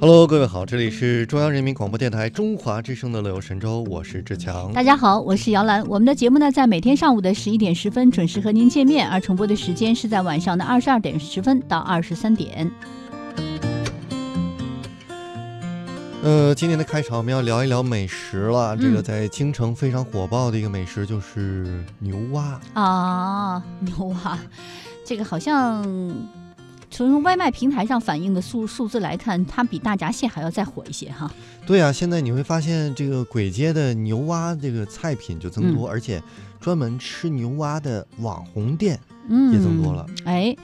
Hello，各位好，这里是中央人民广播电台中华之声的乐游神州，我是志强。大家好，我是姚兰。我们的节目呢，在每天上午的十一点十分准时和您见面，而重播的时间是在晚上的二十二点十分到二十三点。呃，今天的开场我们要聊一聊美食了。这个嗯在京城非常火爆的一个美食就是牛蛙。啊，牛蛙，这个好像从外卖平台上反映的数数字来看，它比大闸蟹还要再火一些哈。对啊，现在你会发现这个簋街的牛蛙这个菜品就增多，而且专门吃牛蛙的网红店嗯，也增多了。哎，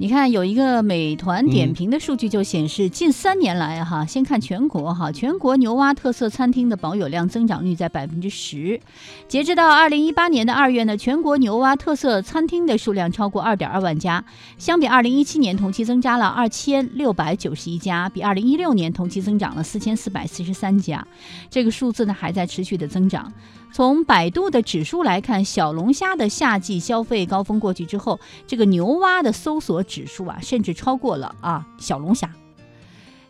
你看有一个美团嗯点评的数据就显示，近三年来哈，先看全国哈，全国牛蛙特色餐厅的保有量增长率在百分之十。截止到二零一八年的二月呢，全国牛蛙特色餐厅的数量超过二点二万家，相比二零一七年同期增加了二千六百九十一家，比二零一六年同期增长了四千四百四十三家。这个数字呢还在持续的增长。从百度的指数来看，小龙虾的夏季消费高峰过去之后，这个牛蛙的搜索指数啊，甚至超过了啊小龙虾。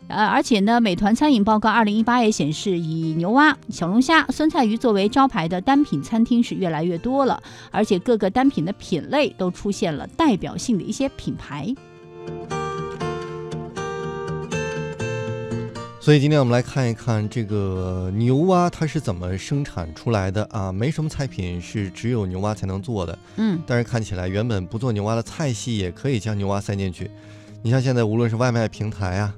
呃，而且呢，美团餐饮报告二零一八也显示，以牛蛙、小龙虾、酸菜鱼作为招牌的单品餐厅是越来越多了，而且各个单品的品类都出现了代表性的一些品牌。所以今天我们来看一看这个牛蛙它是怎么生产出来的啊？没什么菜品是只有牛蛙才能做的，嗯但是看起来原本不做牛蛙的菜系也可以将牛蛙塞进去。你像现在无论是外卖平台啊，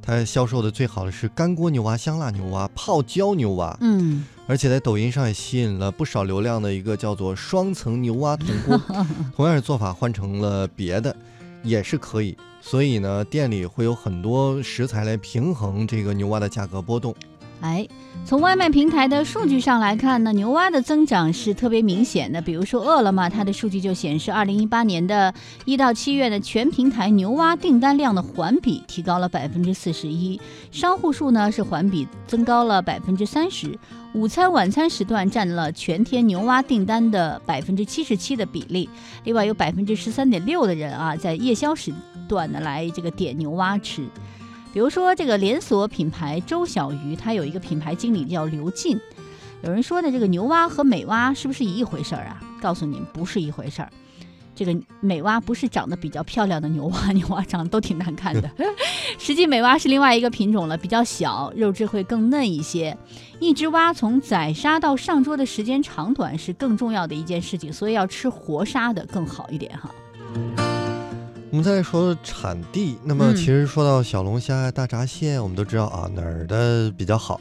它销售的最好的是干锅牛蛙、香辣牛蛙、泡椒牛蛙，嗯，而且在抖音上也吸引了不少流量的一个叫做双层牛蛙铜锅，同样的做法换成了别的也是可以。所以呢，店里会有很多食材来平衡这个牛蛙的价格波动。哎，从外卖平台的数据上来看呢，牛蛙的增长是特别明显的。比如说饿了么，它的数据就显示，二零一八年的一到七月的全平台牛蛙订单量的环比提高了百分之四十一，商户数呢是环比增高了百分之三十。午餐、晚餐时段占了全天牛蛙订单的百分之七十七的比例，另外有百分之十三点六的人啊，在夜宵时段呢来这个点牛蛙吃。比如说这个连锁品牌周小鱼，它有一个品牌经理叫刘进。有人说的这个牛蛙和美蛙是不是一回事儿啊？告诉你，不是一回事儿。这个美蛙不是长得比较漂亮的牛蛙，牛蛙长得都挺难看的。实际美蛙是另外一个品种了，比较小，肉质会更嫩一些。一只蛙从宰杀到上桌的时间长短是更重要的一件事情，所以要吃活杀的更好一点哈。我们再来说产地，那么嗯其实说到小龙虾、大闸蟹，我们都知道啊哪儿的比较好，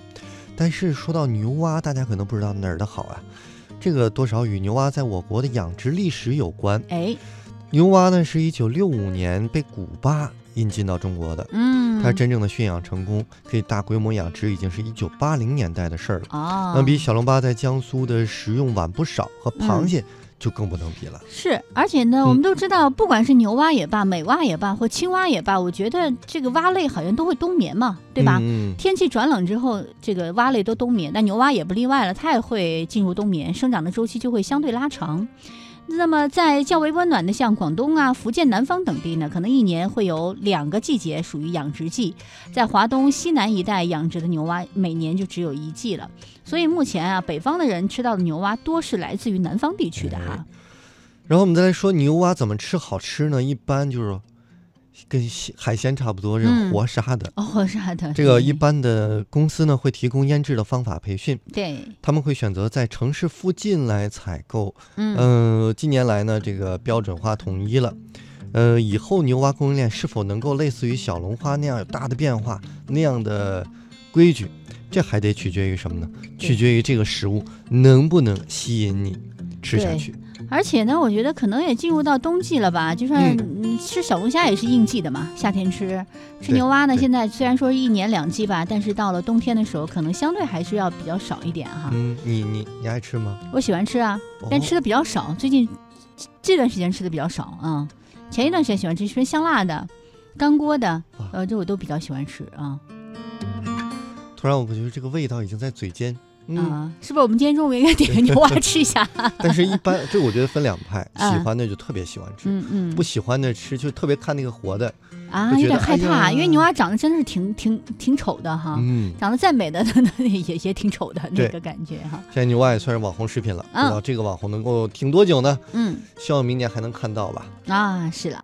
但是说到牛蛙，大家可能不知道哪儿的好啊。这个多少与牛蛙在我国的养殖历史有关。哎，牛蛙呢是一九六五年被古巴引进到中国的，嗯，它真正的驯养成功，可以大规模养殖，已经是一九八零年代的事儿了。哦，那比小龙虾在江苏的食用晚不少，和螃嗯蟹就更不能比了。是，而且呢，嗯我们都知道，不管是牛蛙也罢，美蛙也罢，或青蛙也罢，我觉得这个蛙类好像都会冬眠嘛，对吧？嗯，天气转冷之后，这个蛙类都冬眠，那牛蛙也不例外了，它也会进入冬眠，生长的周期就会相对拉长。那么，在较为温暖的像广东啊、福建南方等地呢，可能一年会有两个季节属于养殖季。在华东、西南一带养殖的牛蛙，每年就只有一季了。所以目前啊，北方的人吃到的牛蛙多是来自于南方地区的哈。然后我们再来说牛蛙怎么吃好吃呢？一般就是跟西海鲜差不多，是嗯活杀的。哦，是的，这个一般的公司呢会提供腌制的方法培训，对，他们会选择在城市附近来采购。嗯呃、近年来呢，这个标准化统一了。呃，以后牛蛙供应链是否能够类似于小龙虾那样有大的变化，那样的规矩，这还得取决于什么呢？取决于这个食物能不能吸引你吃下去。而且呢，我觉得可能也进入到冬季了吧，就算嗯吃小龙虾也是应季的嘛，夏天吃。吃牛蛙呢，现在虽然说一年两季吧，但是到了冬天的时候，可能相对还是要比较少一点哈。嗯，你你你爱吃吗？我喜欢吃啊，但哦吃的比较少，最近这段时间吃的比较少啊、前一段时间喜欢吃吃香辣的、干锅的，呃，这我都比较喜欢吃啊。突然我觉得这个味道已经在嘴尖。嗯，啊，是不是我们今天中午应该点个牛蛙吃一下？但是一般这我觉得分两派，啊喜欢的就特别喜欢吃，嗯嗯，不喜欢的吃就特别看那个活的，啊，有点害怕，哎因为牛蛙长得真的是挺挺挺丑的哈，嗯，长得再美的也也挺丑的那个感觉哈。现在牛蛙也算是网红食品了，不嗯知道这个网红能够挺多久呢？嗯希望明年还能看到吧。啊，是了。